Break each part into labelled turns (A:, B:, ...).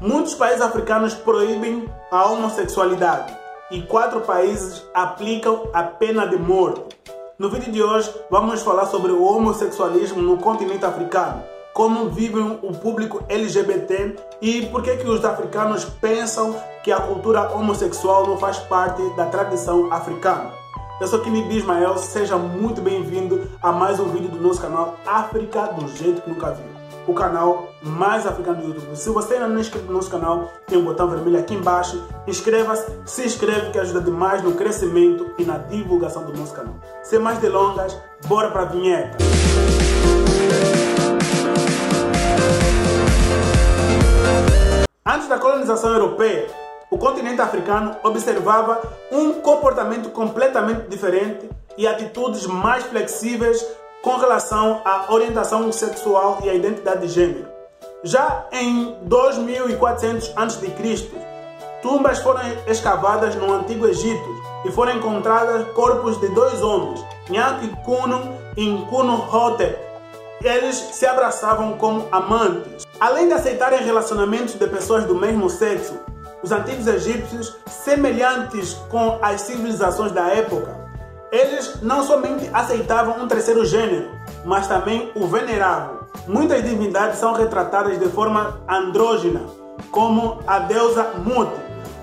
A: Muitos países africanos proíbem a homossexualidade e quatro países aplicam a pena de morte. No vídeo de hoje vamos falar sobre o homossexualismo no continente africano, como vive o público LGBT e por que, que os africanos pensam que a cultura homossexual não faz parte da tradição africana. Eu sou Kini Ismael, seja muito bem-vindo a mais um vídeo do nosso canal África do Jeito que Nunca Viu o canal mais africano do YouTube. Se você ainda não é inscrito no nosso canal, tem um botão vermelho aqui embaixo. Inscreva-se, se inscreve que ajuda demais no crescimento e na divulgação do nosso canal. Sem mais delongas, bora para a vinheta. Antes da colonização europeia, o continente africano observava um comportamento completamente diferente e atitudes mais flexíveis com relação à orientação sexual e à identidade de gênero. Já em 2400 a.C., tumbas foram escavadas no Antigo Egito e foram encontradas corpos de dois homens, Kuno e Nkuno Hotep. Eles se abraçavam como amantes. Além de aceitarem relacionamentos de pessoas do mesmo sexo, os antigos egípcios, semelhantes com as civilizações da época, eles não somente aceitavam um terceiro gênero, mas também o veneravam. Muitas divindades são retratadas de forma andrógena, como a deusa Mut,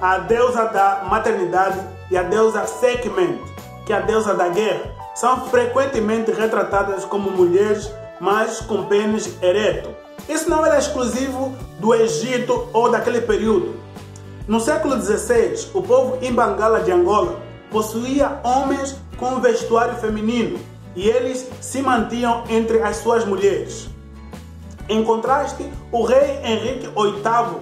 A: a deusa da maternidade e a deusa Sekhmet, que é a deusa da guerra. São frequentemente retratadas como mulheres, mas com pênis ereto. Isso não era exclusivo do Egito ou daquele período. No século XVI, o povo Imbangala de Angola possuía homens com vestuário feminino e eles se mantinham entre as suas mulheres. Em contraste, o rei Henrique VIII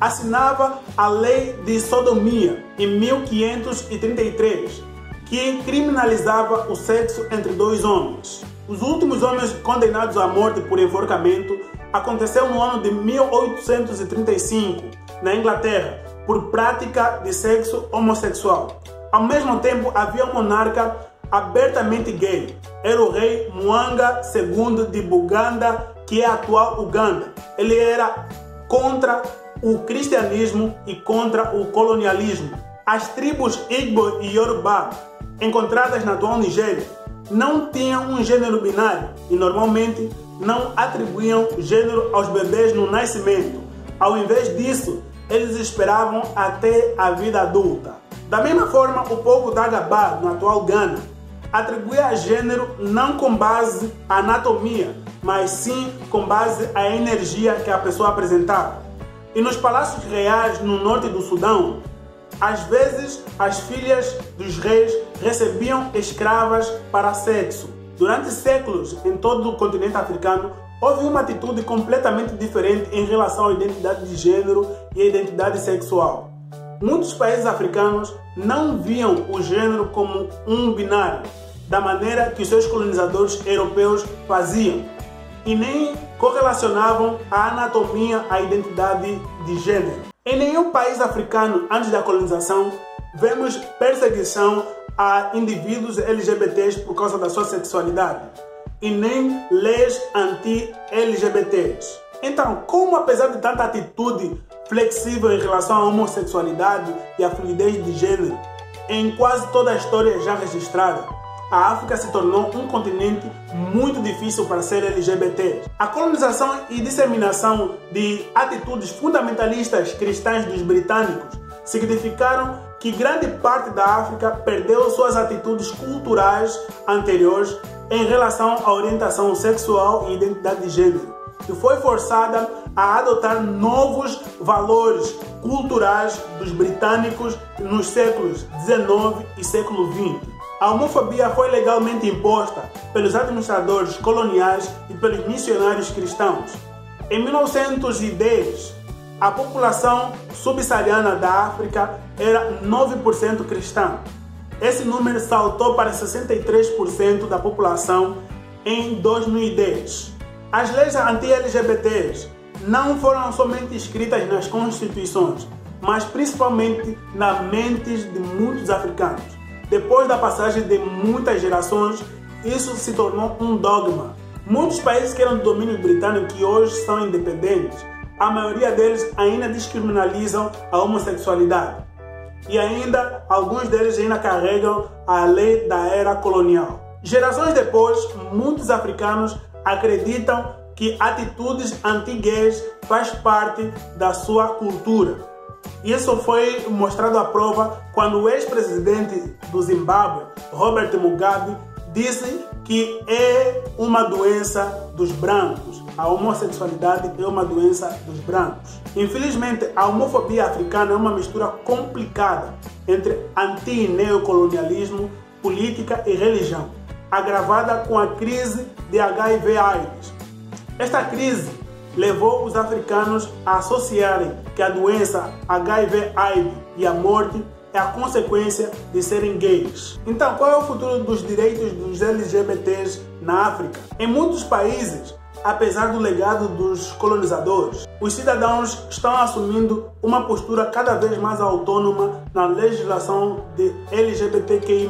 A: assinava a Lei de Sodomia em 1533, que criminalizava o sexo entre dois homens. Os últimos homens condenados à morte por enforcamento aconteceu no ano de 1835, na Inglaterra, por prática de sexo homossexual. Ao mesmo tempo, havia um monarca abertamente gay. Era o rei Mwanga II de Buganda, que é a atual Uganda. Ele era contra o cristianismo e contra o colonialismo. As tribos Igbo e Yoruba, encontradas na atual Nigéria, não tinham um gênero binário e normalmente não atribuíam gênero aos bebês no nascimento. Ao invés disso, eles esperavam até a vida adulta. Da mesma forma, o povo da Gabá, no atual Ghana, atribuía gênero não com base à anatomia, mas sim com base à energia que a pessoa apresentava. E nos palácios reais no norte do Sudão, às vezes as filhas dos reis recebiam escravas para sexo. Durante séculos, em todo o continente africano, houve uma atitude completamente diferente em relação à identidade de gênero e à identidade sexual. Muitos países africanos não viam o gênero como um binário, da maneira que os seus colonizadores europeus faziam, e nem correlacionavam a anatomia à identidade de gênero. Em nenhum país africano antes da colonização vemos perseguição a indivíduos LGBTs por causa da sua sexualidade, e nem leis anti-LGBTs. Então, como apesar de tanta atitude flexível em relação à homossexualidade e à fluidez de gênero, em quase toda a história já registrada, a África se tornou um continente muito difícil para ser LGBT. A colonização e disseminação de atitudes fundamentalistas cristãs dos britânicos significaram que grande parte da África perdeu suas atitudes culturais anteriores em relação à orientação sexual e identidade de gênero e foi forçada a adotar novos valores culturais dos britânicos nos séculos 19 e século 20. A homofobia foi legalmente imposta pelos administradores coloniais e pelos missionários cristãos. Em 1910, a população subsaariana da África era 9% cristã. Esse número saltou para 63% da população em 2010. As leis anti-LGBTs não foram somente escritas nas constituições, mas principalmente nas mentes de muitos africanos. Depois da passagem de muitas gerações, isso se tornou um dogma. Muitos países que eram do domínio britânico que hoje são independentes a maioria deles ainda descriminalizam a homossexualidade. E ainda, alguns deles ainda carregam a lei da era colonial. Gerações depois, muitos africanos acreditam que atitudes anti-gays faz parte da sua cultura. Isso foi mostrado à prova quando o ex-presidente do Zimbábue, Robert Mugabe, disse que é uma doença dos brancos. A homossexualidade é uma doença dos brancos. Infelizmente, a homofobia africana é uma mistura complicada entre anti-neocolonialismo, política e religião, agravada com a crise de HIV-AIDS. Esta crise levou os africanos a associarem que a doença HIV-AIDS e a morte é a consequência de serem gays. Então, qual é o futuro dos direitos dos LGBTs na África? Em muitos países, apesar do legado dos colonizadores, os cidadãos estão assumindo uma postura cada vez mais autônoma na legislação de LGBTQI+,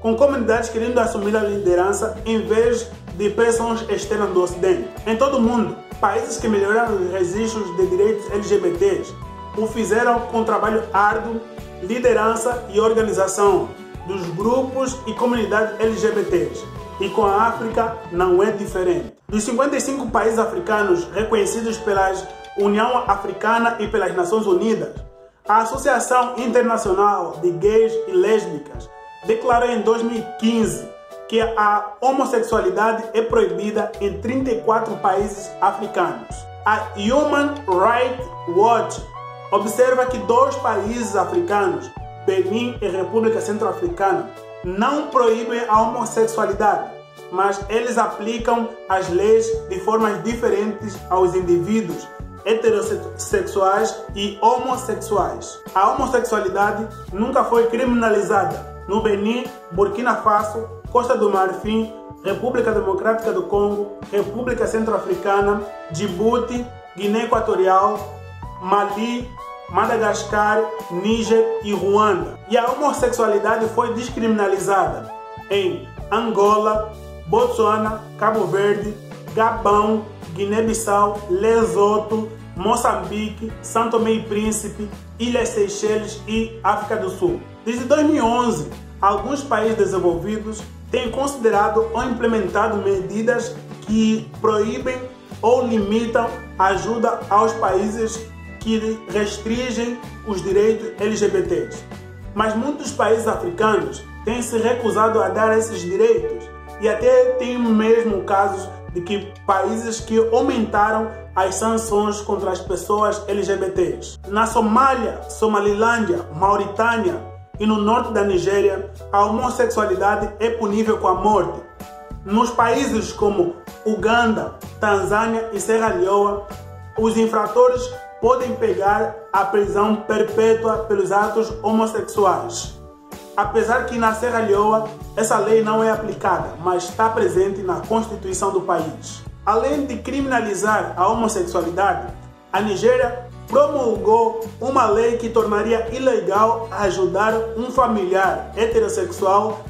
A: com comunidades querendo assumir a liderança em vez de pressões externas do Ocidente. Em todo o mundo, países que melhoraram os registros de direitos LGBTs o fizeram com trabalho árduo liderança e organização dos grupos e comunidades LGBTs. E com a África não é diferente. Dos 55 países africanos reconhecidos pela União Africana e pelas Nações Unidas, a Associação Internacional de Gays e Lésbicas declarou em 2015 que a homossexualidade é proibida em 34 países africanos. A Human Rights Watch Observa que dois países africanos, Benin e República Centro-Africana, não proíbem a homossexualidade, mas eles aplicam as leis de formas diferentes aos indivíduos heterossexuais e homossexuais. A homossexualidade nunca foi criminalizada no Benin, Burkina Faso, Costa do Marfim, República Democrática do Congo, República Centro-Africana, Djibouti, Guiné Equatorial, Mali, Madagascar, Níger e Ruanda. E a homossexualidade foi descriminalizada em Angola, Botsuana, Cabo Verde, Gabão, Guiné-Bissau, Lesoto, Moçambique, Santo Tomé e Príncipe, Ilhas Seychelles e África do Sul. Desde 2011, alguns países desenvolvidos têm considerado ou implementado medidas que proíbem ou limitam a ajuda aos países que restringem os direitos LGBTs. Mas muitos países africanos têm se recusado a dar esses direitos e até tem mesmo casos de que países que aumentaram as sanções contra as pessoas LGBTs. Na Somália, Somalilândia, Mauritânia e no norte da Nigéria, a homossexualidade é punível com a morte. Nos países como Uganda, Tanzânia e Serra Leoa, os infratores podem pegar a prisão perpétua pelos atos homossexuais. Apesar que na Serra Leoa essa lei não é aplicada, mas está presente na Constituição do país. Além de criminalizar a homossexualidade, a Nigéria promulgou uma lei que tornaria ilegal ajudar um familiar heterossexual,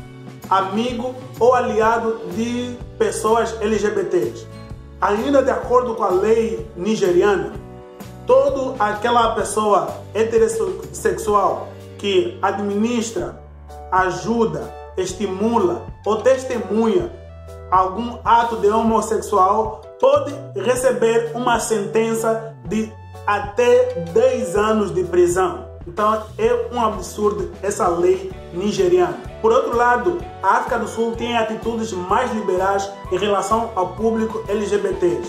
A: amigo ou aliado de pessoas LGBTs. Ainda de acordo com a lei nigeriana, toda aquela pessoa heterossexual que administra, ajuda, estimula ou testemunha algum ato de homossexual pode receber uma sentença de até 10 anos de prisão. Então é um absurdo essa lei nigeriana. Por outro lado, a África do Sul tem atitudes mais liberais em relação ao público LGBT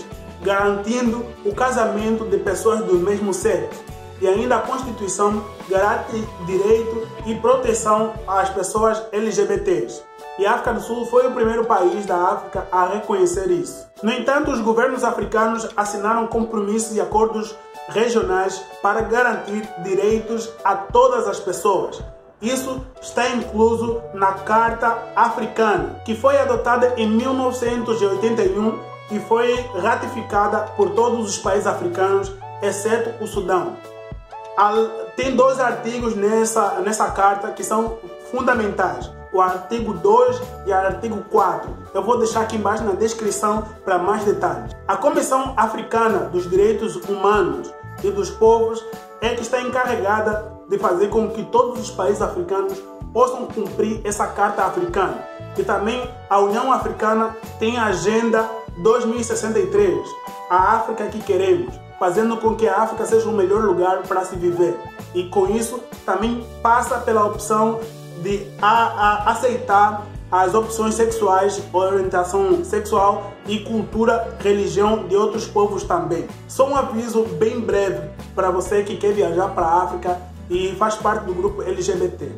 A: garantindo o casamento de pessoas do mesmo sexo. E ainda a Constituição garante direito e proteção às pessoas LGBTs. E a África do Sul foi o primeiro país da África a reconhecer isso. No entanto, os governos africanos assinaram compromissos e acordos regionais para garantir direitos a todas as pessoas. Isso está incluso na Carta Africana, que foi adotada em 1981 e foi ratificada por todos os países africanos, exceto o Sudão. Tem dois artigos nessa, nessa carta que são fundamentais. o artigo 2 e o artigo 4. Eu vou deixar aqui embaixo na descrição para mais detalhes. A Comissão Africana dos Direitos Humanos e dos Povos é que está encarregada de fazer com que todos os países africanos possam cumprir essa Carta Africana. E também a União Africana tem a Agenda 2063, a África que queremos, fazendo com que a África seja o melhor lugar para se viver. E com isso também passa pela opção de a, a aceitar as opções sexuais, orientação sexual e cultura, religião de outros povos também. Só um aviso bem breve para você que quer viajar para a África e faz parte do grupo LGBT.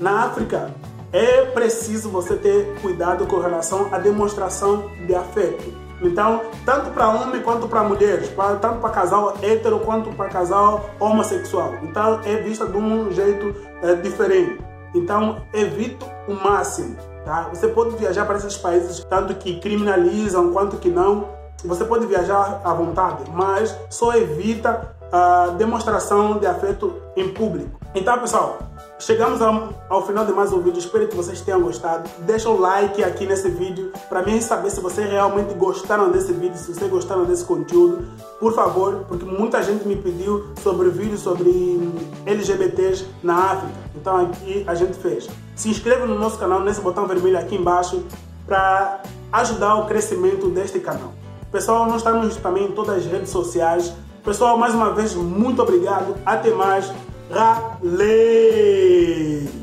A: Na África, é preciso você ter cuidado com relação à demonstração de afeto. Então, tanto para homem quanto para mulheres, pra, tanto para casal hétero quanto para casal homossexual. Então, é vista de um jeito é, diferente. Então, evite o máximo. Tá? Você pode viajar para esses países, tanto que criminalizam quanto que não. Você pode viajar à vontade, mas só evita a demonstração de afeto em público. Então, pessoal, chegamos ao, ao, final de mais um vídeo. Espero que vocês tenham gostado. Deixa o like aqui nesse vídeo para mim saber se vocês realmente gostaram desse vídeo, se vocês gostaram desse conteúdo. Por favor, porque muita gente me pediu sobre vídeos sobre LGBTs na África. Então aqui a gente fez. Se inscreva no nosso canal nesse botão vermelho aqui embaixo para ajudar o crescimento deste canal. Pessoal, nós estamos também em todas as redes sociais. Pessoal, mais uma vez, muito obrigado. Até mais. Raleigh!